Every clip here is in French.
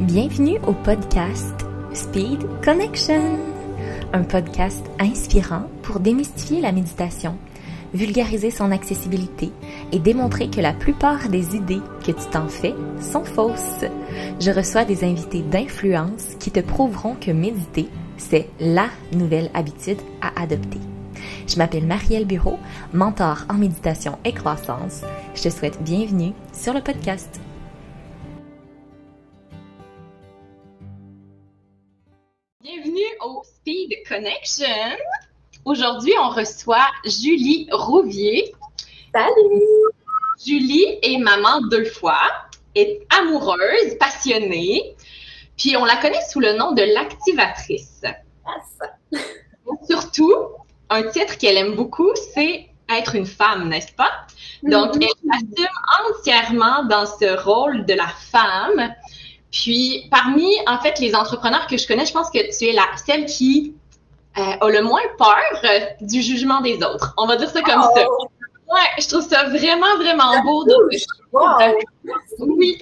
Bienvenue au podcast Speed Connection, un podcast inspirant pour démystifier la méditation, vulgariser son accessibilité et démontrer que la plupart des idées que tu t'en fais sont fausses. Je reçois des invités d'influence qui te prouveront que méditer, c'est la nouvelle habitude à adopter. Je m'appelle Marielle Bureau, mentor en méditation et croissance. Je te souhaite bienvenue sur le podcast. Au Speed Connection. Aujourd'hui, on reçoit Julie Rouvier. Salut! Julie est maman deux fois, est amoureuse, passionnée, puis on la connaît sous le nom de l'activatrice. Surtout, un titre qu'elle aime beaucoup, c'est être une femme, n'est-ce pas? Donc, mm-hmm. elle s'assume entièrement dans ce rôle de la femme. Puis, parmi, en fait, les entrepreneurs que je connais, je pense que tu es la celle qui euh, a le moins peur euh, du jugement des autres. On va dire ça comme ça. Ouais, je trouve ça vraiment, vraiment beau. De... oui.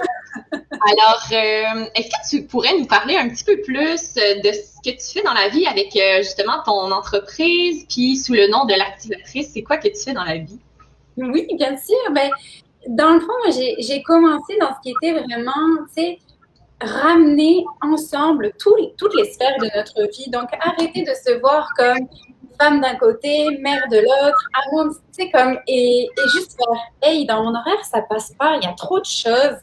Alors, euh, est-ce que tu pourrais nous parler un petit peu plus de ce que tu fais dans la vie avec justement ton entreprise, puis sous le nom de l'activatrice, c'est quoi que tu fais dans la vie? Oui, bien sûr. Ben, dans le fond, j'ai commencé dans ce qui était vraiment, tu sais, ramener ensemble toutes les sphères de notre vie. Donc, arrêter de se voir comme femme d'un côté, mère de l'autre, tu sais, comme, et, et, juste faire, hey, dans mon horaire, ça passe pas, il y a trop de choses.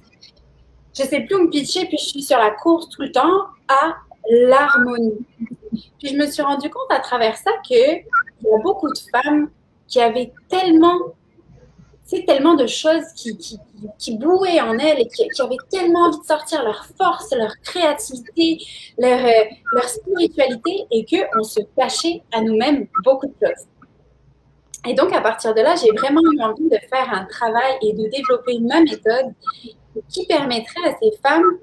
Je sais plus où me pitcher, puis je suis sur la course tout le temps à l'harmonie. Puis je me suis rendu compte à travers ça que il y a beaucoup de femmes qui avaient tellement c'est tellement de choses qui, qui, bouaient en elles et qui, avaient tellement envie de sortir leur force, leur créativité, leur, euh, leur spiritualité et qu'on se cachait à nous-mêmes beaucoup de choses. Et donc, à partir de là, j'ai vraiment eu envie de faire un travail et de développer ma méthode qui permettrait à ces femmes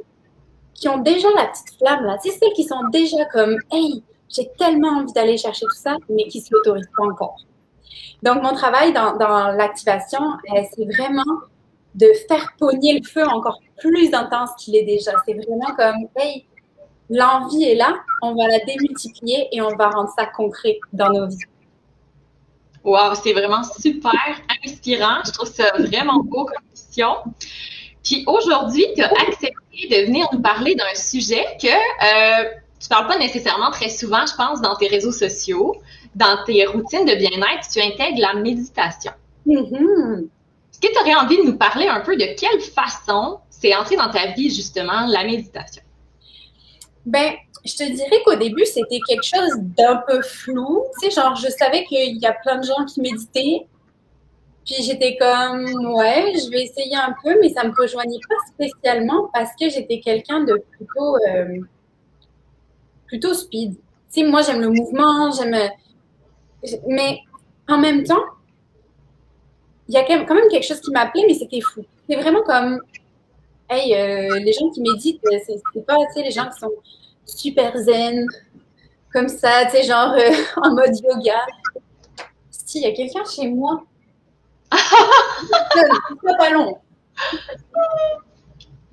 qui ont déjà la petite flamme, là, c'est celles qui sont déjà comme, hey, j'ai tellement envie d'aller chercher tout ça, mais qui ne se l'autorisent pas encore. Donc, mon travail dans, l'activation, euh, c'est vraiment de faire pogner le feu encore plus intense qu'il est déjà. C'est vraiment comme, hey, l'envie est là, on va la démultiplier et on va rendre ça concret dans nos vies. Wow, c'est vraiment super inspirant. Je trouve ça vraiment beau comme mission. Puis aujourd'hui, tu as accepté de venir nous parler d'un sujet que euh, tu ne parles pas nécessairement très souvent, je pense, dans tes réseaux sociaux dans tes routines de bien-être, tu intègres la méditation. Mm-hmm. Est-ce que tu aurais envie de nous parler un peu de quelle façon c'est entré dans ta vie, justement, la méditation? Ben, je te dirais qu'au début, c'était quelque chose d'un peu flou. Tu sais, genre, je savais qu'il y a plein de gens qui méditaient. Puis j'étais comme, ouais, je vais essayer un peu, mais ça me rejoignait pas spécialement parce que j'étais quelqu'un de plutôt, euh, plutôt speed. Tu sais, moi, j'aime le mouvement, j'aime mais en même temps, il y a quand même quelque chose qui m'appelait, mais c'était fou. C'est vraiment comme, hey, euh, les gens qui méditent, euh, c'est pas, tu sais, les gens qui sont super zen, comme ça, tu sais, genre euh, en mode yoga. Si, il y a quelqu'un chez moi. c'est pas long.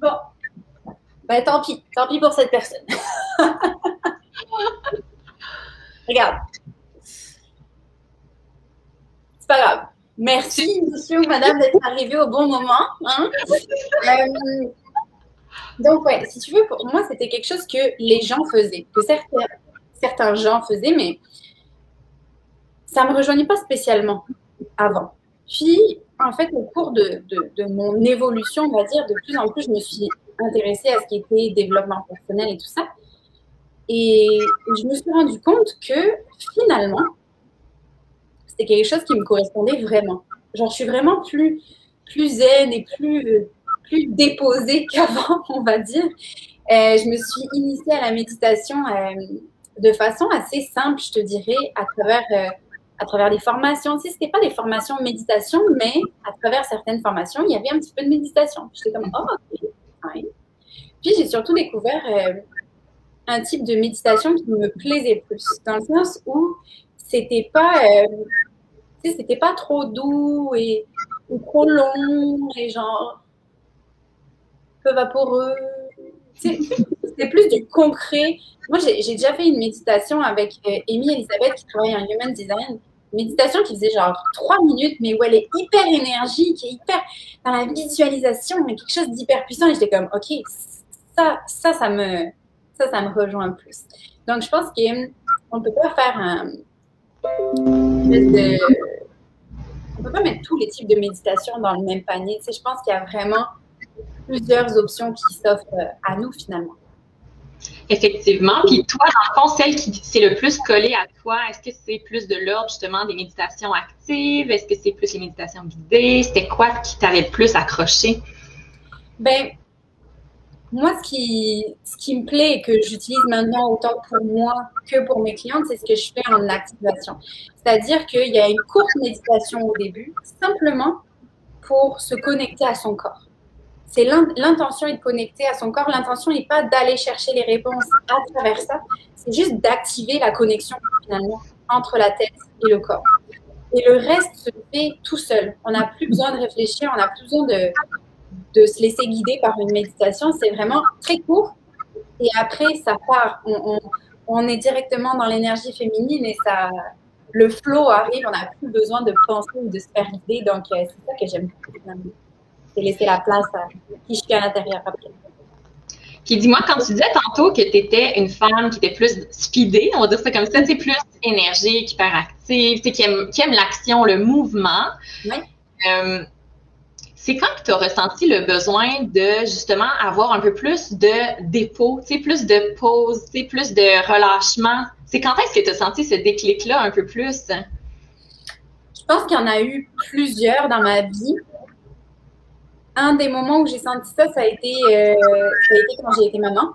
Bon. Ben, tant pis. Tant pis pour cette personne. Regarde pas grave. Merci, monsieur ou madame, d'être arrivé au bon moment. Hein. Euh, donc, ouais, si tu veux, pour moi, c'était quelque chose que les gens faisaient, que certains, certains gens faisaient, mais ça ne me rejoignait pas spécialement avant. Puis, en fait, au cours de, de, mon évolution, on va dire, de plus en plus, je me suis intéressée à ce qui était développement personnel et tout ça. Et je me suis rendu compte que finalement, c'est quelque chose qui me correspondait vraiment. Genre, je suis vraiment plus, plus zen et plus, plus déposée qu'avant, on va dire. Euh, je me suis initiée à la méditation euh, de façon assez simple, je te dirais, à travers, euh, à travers des formations. Tu ce n'était pas des formations méditation, mais à travers certaines formations, il y avait un petit peu de méditation. J'étais comme, oh, ok. Puis j'ai surtout découvert un type de méditation qui me plaisait plus, dans le sens où c'était pas sais, c'était pas trop doux et ou trop long et genre peu vaporeux. c'est plus du concret. Moi, j'ai déjà fait une méditation avec euh, Elisabeth qui travaille en Human Design. Méditation qui faisait genre trois minutes, mais où elle est hyper énergique et hyper dans la visualisation, mais quelque chose d'hyper puissant. Et j'étais comme, OK, ça, ça, ça me, ça, ça me rejoint plus. Donc, je pense qu'on ne peut pas faire un. De, on peut pas mettre tous les types de méditation dans le même panier. Tu sais, je pense qu'il y a vraiment plusieurs options qui s'offrent à nous finalement. Effectivement. Puis toi, dans le fond, celle qui s'est le plus collée à toi, est-ce que c'est plus de l'ordre justement des méditations actives? Est-ce que c'est plus les méditations guidées? C'était quoi qui t'avait le plus accroché? Ben, moi, ce qui, me plaît et que j'utilise maintenant autant pour moi que pour mes clientes, c'est ce que je fais en activation. C'est-à-dire qu'il y a une courte méditation au début, simplement pour se connecter à son corps. C'est l'intention est de connecter à son corps. L'intention n'est pas d'aller chercher les réponses à travers ça. C'est juste d'activer la connexion finalement entre la tête et le corps. Et le reste se fait tout seul. On n'a plus besoin de réfléchir, on n'a plus besoin de, de se laisser guider par une méditation. C'est vraiment très court. Et après, ça part. On, on, est directement dans l'énergie féminine et ça, le flow arrive. On n'a plus besoin de penser ou de se faire guider. Donc, euh, c'est ça que j'aime beaucoup. C'est laisser la place à qui je suis à l'intérieur après. Puis dis-moi, quand tu disais tantôt que tu étais une femme qui était plus speedée, on va dire ça comme ça, c'est plus énergique, hyperactive, qui aime, qui aime l'action, le mouvement. Oui. Euh, c'est quand tu as ressenti le besoin de justement avoir un peu plus de dépôt, plus de pause, plus de relâchement? C'est quand est-ce que tu as senti ce déclic-là un peu plus? Je pense qu'il y en a eu plusieurs dans ma vie. Un des moments où j'ai senti ça, ça a été, euh, ça a été quand j'ai été maman.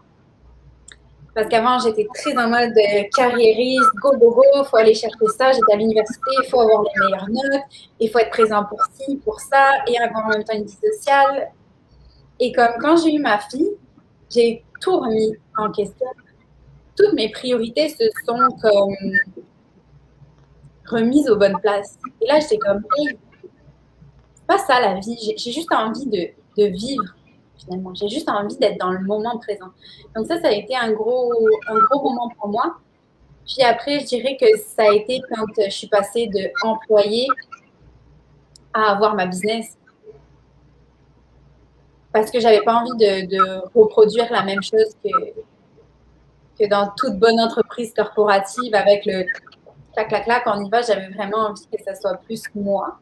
Parce qu'avant, j'étais très en mode euh, carriériste, go, go, go, il faut aller chercher ça. J'étais à l'université, il faut avoir les meilleures notes, il faut être présent pour ci, pour ça, et avoir en même temps une vie sociale. Et comme quand j'ai eu ma fille, j'ai tout remis en question. Toutes mes priorités se sont comme remises aux bonnes places. Et là, j'étais comme, c'est pas ça la vie. J'ai juste envie de vivre J'ai juste envie d'être dans le moment présent. Donc ça, ça a été un gros, un gros moment pour moi. Puis après, je dirais que ça a été quand je suis passée de employée à avoir ma business. Parce que j'avais pas envie de, reproduire la même chose que, que dans toute bonne entreprise corporative avec le clac, clac, clac, on y va. J'avais vraiment envie que ça soit plus moi.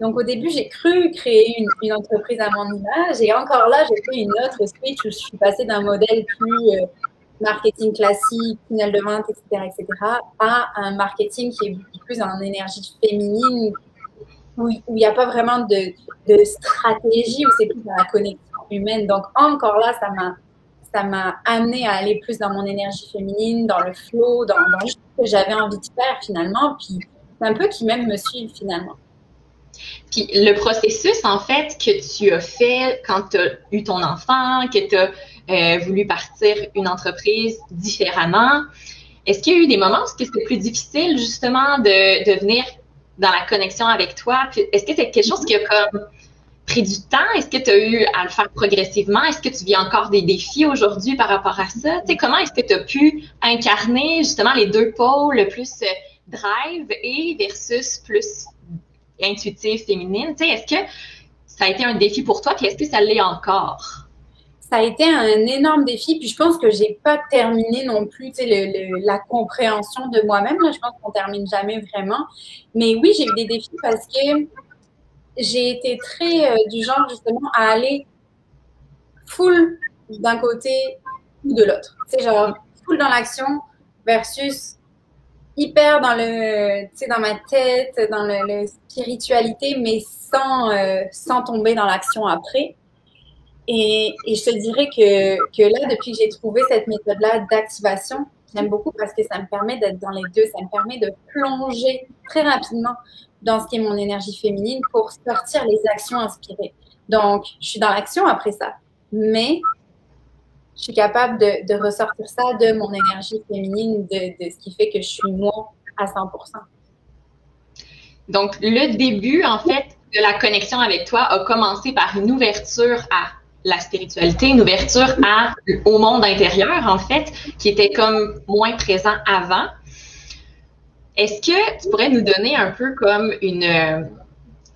Donc, au début, j'ai cru créer une, entreprise à mon image. Et encore là, j'ai fait une autre switch où je suis passée d'un modèle plus euh, marketing classique, tunnel de vente, etc., etc., à un marketing qui est plus en énergie féminine, où il n'y a pas vraiment de, stratégie, où c'est plus dans la connexion humaine. Donc, encore là, ça m'a ça m'a amené à aller plus dans mon énergie féminine, dans le flow, dans, dans ce que j'avais envie de faire finalement, puis c'est un peu qui même me suivent finalement. Puis le processus, en fait, que tu as fait quand tu as eu ton enfant, que tu as euh, voulu partir une entreprise différemment, est-ce qu'il y a eu des moments où c'était plus difficile, justement, de, venir dans la connexion avec toi? Est-ce que c'est quelque chose qui a comme pris du temps? Est-ce que tu as eu à le faire progressivement? Est-ce que tu vis encore des défis aujourd'hui par rapport à ça? Comment est-ce que tu as pu incarner justement les deux pôles, plus euh, drive et versus plus intuitive, féminine. Tu sais, est-ce que ça a été un défi pour toi, puis est-ce que ça l'est encore? Ça a été un énorme défi, puis je pense que j'ai pas terminé non plus, la compréhension de moi-même. je pense qu'on termine jamais vraiment. Mais oui, j'ai eu des défis parce que j'ai été très euh, du genre justement à aller full d'un côté ou de l'autre. C'est genre full dans l'action versus hyper dans le, tu sais, dans ma tête, dans le, spiritualité, mais sans, euh, sans tomber dans l'action après. Et, et, je te dirais que, que là, depuis que j'ai trouvé cette méthode-là d'activation, j'aime beaucoup parce que ça me permet d'être dans les deux, ça me permet de plonger très rapidement dans ce qui est mon énergie féminine pour sortir les actions inspirées. Donc, je suis dans l'action après ça. Mais je suis capable de, ressortir ça de mon énergie féminine, de, ce qui fait que je suis moi à 100% Donc, le début, en fait, de la connexion avec toi a commencé par une ouverture à la spiritualité, une ouverture au monde intérieur, en fait, qui était comme moins présent avant. Est-ce que tu pourrais nous donner un peu comme une...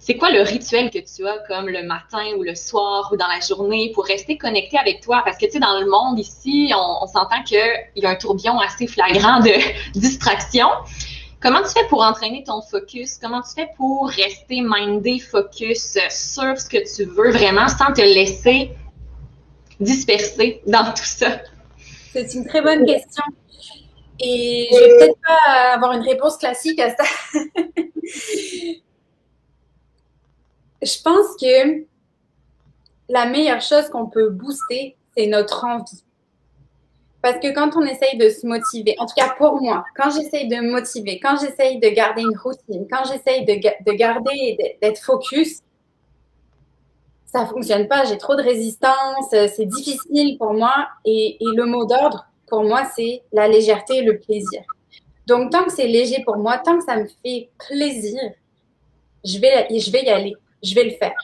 c'est quoi le rituel que tu as comme le matin ou le soir ou dans la journée pour rester connecté avec toi? Parce que, tu sais, dans le monde ici, on, on s'entend qu'il y a un tourbillon assez flagrant de distraction. Comment tu fais pour entraîner ton focus? Comment tu fais pour rester mindé, focus sur ce que tu veux vraiment sans te laisser disperser dans tout ça? C'est une très bonne question. Et je vais peut-être pas avoir une réponse classique à ça. je pense que la meilleure chose qu'on peut booster, c'est notre envie. Parce que quand on essaye de se motiver, en tout cas pour moi, quand j'essaye de me motiver, quand j'essaye de garder une routine, quand j'essaye de, de, garder, d'être focus, ça fonctionne pas. J'ai trop de résistance, c'est difficile pour moi. Et, et le mot d'ordre, pour moi, c'est la légèreté et le plaisir. Donc, tant que c'est léger pour moi, tant que ça me fait plaisir, je vais, je vais y aller, je vais le faire.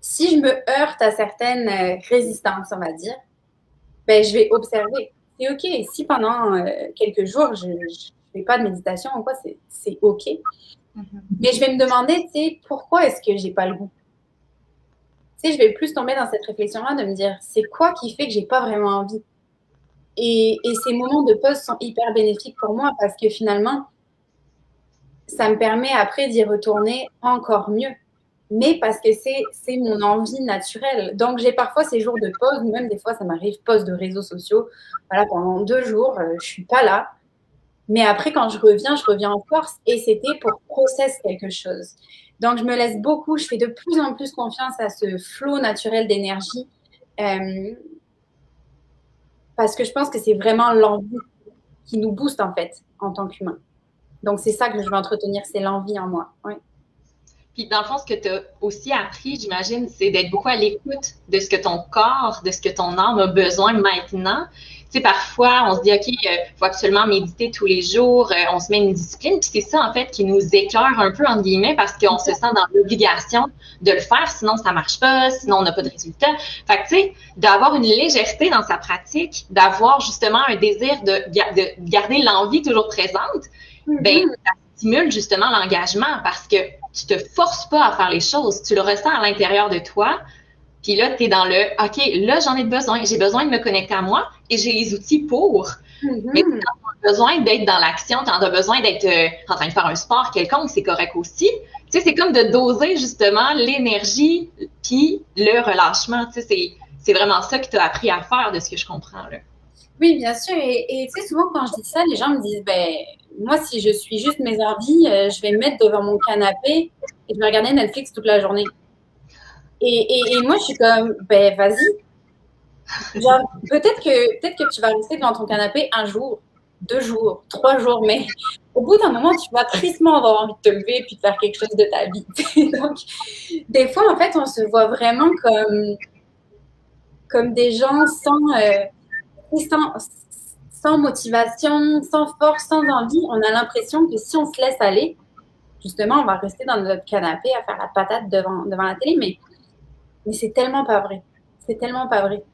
Si je me heurte à certaines euh, résistances, on va dire, ben, je vais observer. C'est OK. Si pendant euh, quelques jours, je ne fais pas de méditation ou quoi, c'est OK. Mm-hmm. Mais je vais me demander, tu sais, pourquoi est-ce que j'ai pas le goût? Tu sais, je vais plus tomber dans cette réflexion-là de me dire, c'est quoi qui fait que j'ai pas vraiment envie? Et, et, ces moments de pause sont hyper bénéfiques pour moi parce que finalement, ça me permet après d'y retourner encore mieux mais parce que c'est mon envie naturelle. Donc, j'ai parfois ces jours de pause, même des fois, ça m'arrive, pause de réseaux sociaux. Voilà, pendant deux jours, euh, je suis pas là. Mais après, quand je reviens, je reviens en force et c'était pour process quelque chose. Donc, je me laisse beaucoup, je fais de plus en plus confiance à ce flot naturel d'énergie euh, parce que je pense que c'est vraiment l'envie qui nous booste en fait en tant qu'humain. Donc, c'est ça que je veux entretenir, c'est l'envie en moi. Oui. Puis dans le fond, ce que tu as aussi appris, j'imagine, c'est d'être beaucoup à l'écoute de ce que ton corps, de ce que ton âme a besoin maintenant. Tu sais, parfois, on se dit, OK, il euh, faut absolument méditer tous les jours, euh, on se met une discipline, puis c'est ça, en fait, qui nous écœure un peu, entre guillemets, parce qu'on se sent dans l'obligation de le faire, sinon ça marche pas, sinon on n'a pas de résultat. Fait que, tu sais, d'avoir une légèreté dans sa pratique, d'avoir justement un désir de, de garder l'envie toujours présente, mm-hmm. ben, ça stimule justement l'engagement parce que tu te forces pas à faire les choses, tu le ressens à l'intérieur de toi. Puis là, tu es dans le OK, là, j'en ai besoin. J'ai besoin de me connecter à moi et j'ai les outils pour. Mm-hmm. Mais tu as besoin d'être dans l'action, tu as besoin d'être euh, en train de faire un sport quelconque, c'est correct aussi. Tu sais, c'est comme de doser justement l'énergie puis le relâchement. Tu sais, c'est vraiment ça que tu as appris à faire de ce que je comprends. Là. Oui, bien sûr. Et, tu sais, souvent quand je dis ça, les gens me disent, ben, moi, si je suis juste mes envies, euh, je vais me mettre devant mon canapé et je vais regarder Netflix toute la journée. Et, moi, je suis comme, ben, vas-y. peut-être que, peut-être que tu vas rester devant ton canapé un jour, deux jours, trois jours, mais au bout d'un moment, tu vas tristement avoir envie de te lever et de faire quelque chose de ta vie. Donc, des fois, en fait, on se voit vraiment comme, comme des gens sans, euh, sans, motivation, sans force, sans envie, on a l'impression que si on se laisse aller, justement, on va rester dans notre canapé à faire la patate devant, devant la télé, mais, mais c'est tellement pas vrai. C'est tellement pas vrai.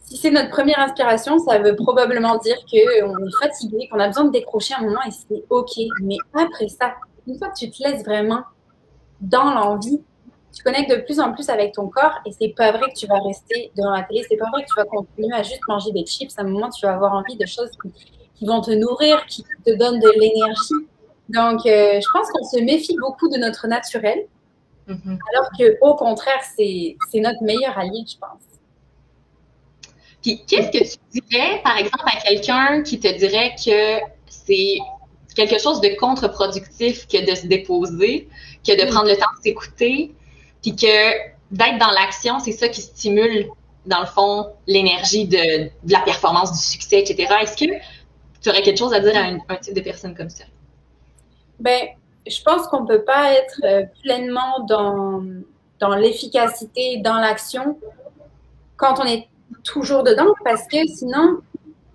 Si c'est notre première inspiration, ça veut probablement dire qu'on est fatigué, qu'on a besoin de décrocher un moment et c'est OK. Mais après ça, une fois que tu te laisses vraiment dans l'envie, tu connectes de plus en plus avec ton corps et c'est pas vrai que tu vas rester devant la télé, c'est pas vrai que tu vas continuer à juste manger des chips. À un moment, tu vas avoir envie de choses qui, vont te nourrir, qui te donnent de l'énergie. Donc, euh, je pense qu'on se méfie beaucoup de notre naturel, mm-hmm. alors que au contraire, c'est notre meilleur allié, je pense. Puis, qu'est-ce que tu dirais, par exemple, à quelqu'un qui te dirait que c'est quelque chose de contre-productif que de se déposer, que de mm. prendre le temps de s'écouter, puis que d'être dans l'action, c'est ça qui stimule, dans le fond, l'énergie de, la performance, du succès, etc. Est-ce que tu aurais quelque chose à dire à un, type de personne comme ça? Ben, je pense qu'on ne peut pas être euh, pleinement dans, dans l'efficacité, dans l'action, quand on est toujours dedans, parce que sinon,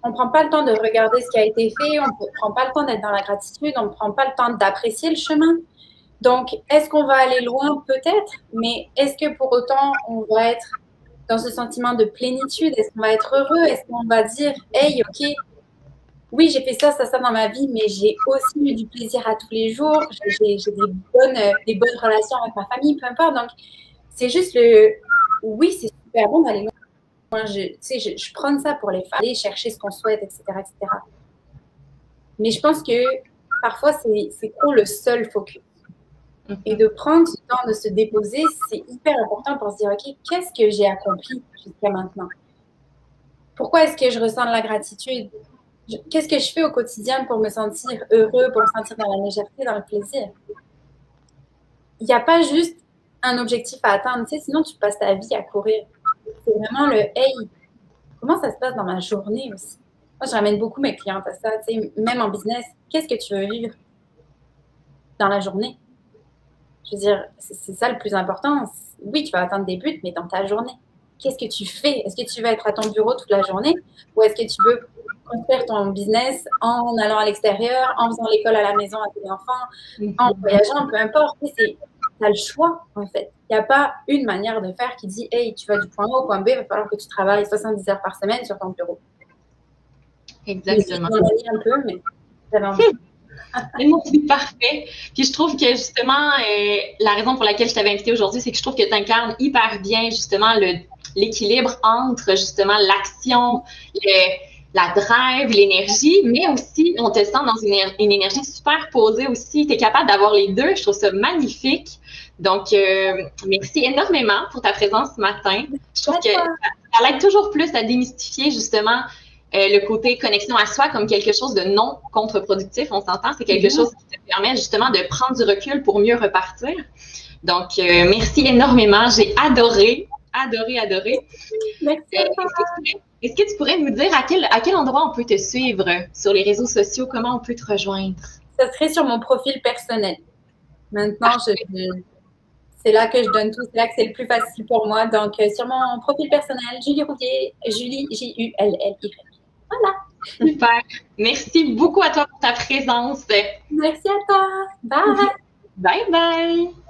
on ne prend pas le temps de regarder ce qui a été fait, on ne prend pas le temps d'être dans la gratitude, on ne prend pas le temps d'apprécier le chemin. Donc, est-ce qu'on va aller loin? Peut-être, mais est-ce que pour autant on va être dans ce sentiment de plénitude? Est-ce qu'on va être heureux? Est-ce qu'on va dire, hey, ok, oui, j'ai fait ça, ça, ça dans ma vie, mais j'ai aussi eu du plaisir à tous les jours. J'ai des bonnes, relations avec ma famille, peu importe. Donc, c'est juste le, oui, c'est super bon d'aller loin. Je, je, je prends ça pour les faire, aller chercher ce qu'on souhaite, etc., etc. Mais je pense que parfois, c'est trop le seul focus. Mhm. Et de prendre ce temps de se déposer, c'est hyper important pour se dire, OK, qu'est-ce que j'ai accompli jusqu'à maintenant? Pourquoi est-ce que je ressens de la gratitude? Qu'est-ce que je fais au quotidien pour me sentir heureux, pour me sentir dans la légèreté, dans le plaisir? Il n'y a pas juste un objectif à atteindre, tu sais, sinon tu passes ta vie à courir. C'est vraiment le hey, comment ça se passe dans ma journée aussi? Moi, je ramène beaucoup mes clientes à ça, tu sais, même en business. Qu'est-ce que tu veux vivre dans la journée? Je veux dire, c'est ça le plus important. Oui, tu vas atteindre des buts, mais dans ta journée. Qu'est-ce que tu fais? Est-ce que tu vas être à ton bureau toute la journée? Ou est-ce que tu veux construire ton business en allant à l'extérieur, en faisant l'école à la maison à tes enfants, en voyageant, peu importe. Tu as le choix, en fait. Il n'y a pas une manière de faire qui dit, hey, tu vas du point A au point B, il va falloir que tu travailles 70 heures par semaine sur ton bureau. Exactement. un peu, mais c'est parfait. Puis je trouve que justement, euh, la raison pour laquelle je t'avais invité aujourd'hui, c'est que je trouve que tu incarnes hyper bien justement l'équilibre entre justement l'action, la drive, l'énergie, mais aussi on te sent dans une, une énergie super posée aussi. Tu es capable d'avoir les deux. Je trouve ça magnifique. Donc, euh, merci énormément pour ta présence ce matin. Je trouve que ça, ça aide toujours plus à démystifier justement euh, le côté connexion à soi comme quelque chose de non contre-productif, on s'entend, c'est quelque mhm. chose qui te permet justement de prendre du recul pour mieux repartir. Donc, euh, merci énormément. J'ai adoré, adoré, adoré. Merci. Euh, est-ce que, tu pourrais nous dire à quel, à quel endroit on peut te suivre sur les réseaux sociaux? Comment on peut te rejoindre? Ça serait sur mon profil personnel. Maintenant, c'est là que je donne tout, c'est là que c'est le plus facile pour moi. Donc, sur mon profil personnel, Julie Rouvier, Julie, J-U-L-L-Y. Voilà. Super. Merci beaucoup à toi pour ta présence. Merci à toi. Bye. Bye bye.